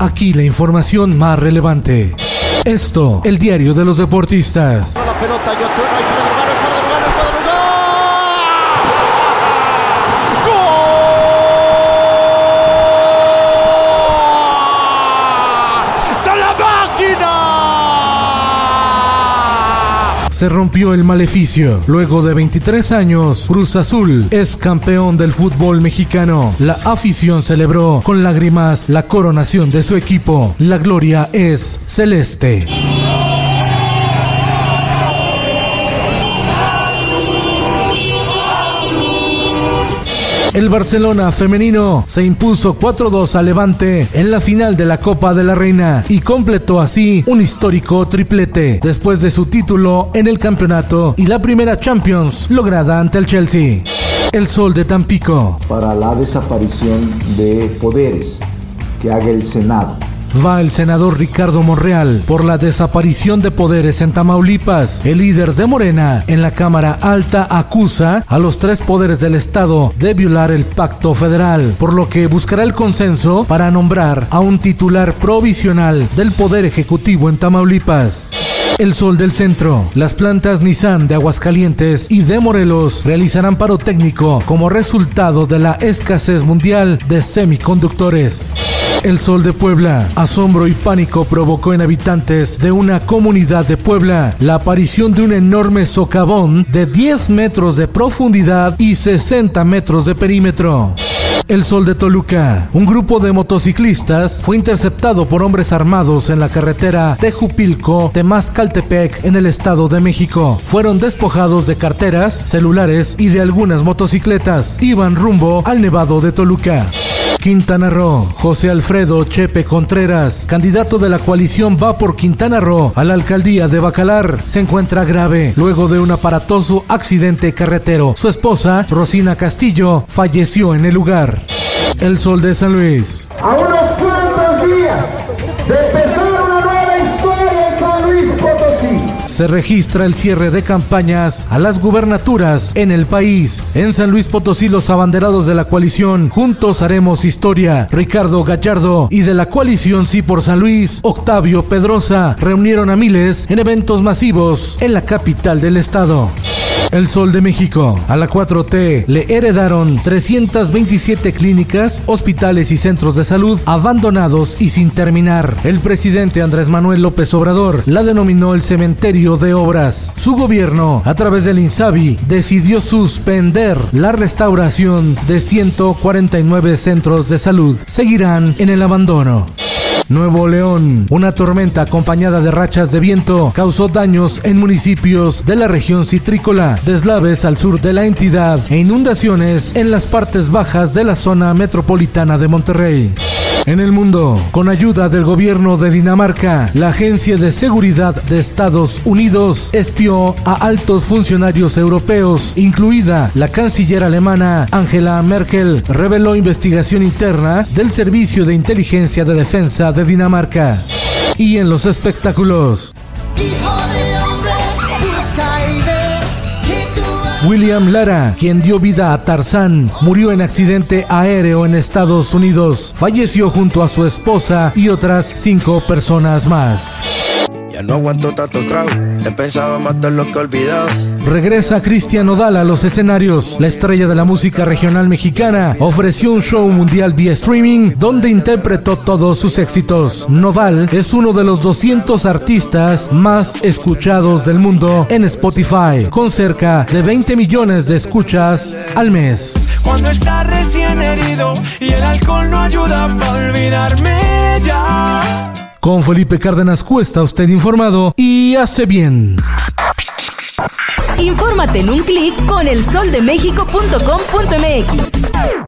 Aquí la información más relevante. Esto, el diario de los deportistas. Se rompió el maleficio. Luego de 23 años, Cruz Azul es campeón del fútbol mexicano. La afición celebró con lágrimas la coronación de su equipo. La gloria es celeste. El Barcelona femenino se impuso 4-2 a Levante en la final de la Copa de la Reina y completó así un histórico triplete después de su título en el campeonato y la primera Champions lograda ante el Chelsea. El Sol de Tampico para la desaparición de poderes que haga el Senado. Va el senador Ricardo Monreal por la desaparición de poderes en Tamaulipas. El líder de Morena en la Cámara Alta acusa a los tres poderes del Estado de violar el pacto federal, por lo que buscará el consenso para nombrar a un titular provisional del Poder Ejecutivo en Tamaulipas. El Sol del Centro. Las plantas Nissan de Aguascalientes y de Morelos realizarán paro técnico como resultado de la escasez mundial de semiconductores. El Sol de Puebla. Asombro y pánico provocó en habitantes de una comunidad de Puebla la aparición de un enorme socavón de 10 metros de profundidad y 60 metros de perímetro. El Sol de Toluca. Un grupo de motociclistas fue interceptado por hombres armados en la carretera Tejupilco, Temascaltepec, en el Estado de México. Fueron despojados de carteras, celulares y de algunas motocicletas. Iban rumbo al Nevado de Toluca. Quintana Roo. José Alfredo Chepe Contreras, candidato de la coalición Va por Quintana Roo a la alcaldía de Bacalar, se encuentra grave luego de un aparatoso accidente carretero. Su esposa, Rosina Castillo, falleció en el lugar. El Sol de San Luis. Se registra el cierre de campañas a las gubernaturas en el país. En San Luis Potosí, los abanderados de la coalición Juntos Haremos Historia, Ricardo Gallardo, y de la coalición Sí por San Luis, Octavio Pedrosa, reunieron a miles en eventos masivos en la capital del estado. El Sol de México. A la 4T le heredaron 327 clínicas, hospitales y centros de salud abandonados y sin terminar. El presidente Andrés Manuel López Obrador la denominó el cementerio de obras. Su gobierno, a través del INSABI, decidió suspender la restauración de 149 centros de salud. Seguirán en el abandono. Nuevo León. Una tormenta acompañada de rachas de viento causó daños en municipios de la región citrícola, deslaves al sur de la entidad e inundaciones en las partes bajas de la zona metropolitana de Monterrey. En el mundo, con ayuda del gobierno de Dinamarca, la Agencia de Seguridad de Estados Unidos espió a altos funcionarios europeos, incluida la canciller alemana Angela Merkel, reveló investigación interna del Servicio de Inteligencia de Defensa de Dinamarca. Y en los espectáculos, William Lara, quien dio vida a Tarzán, murió en accidente aéreo en Estados Unidos. Falleció junto a su esposa y otras cinco personas más. Ya no aguanto tanto trago. He pensado matar lo que he olvidado. Regresa Cristian Nodal a los escenarios. La estrella de la música regional mexicana ofreció un show mundial vía streaming donde interpretó todos sus éxitos. Nodal es uno de los 200 artistas más escuchados del mundo en Spotify, con cerca de 20 millones de escuchas al mes. Cuando estás recién herido y el alcohol no ayuda para olvidarme ya. Con Felipe Cárdenas Cuesta, usted informado y hace bien. Infórmate en un clic con elsoldemexico.com.mx.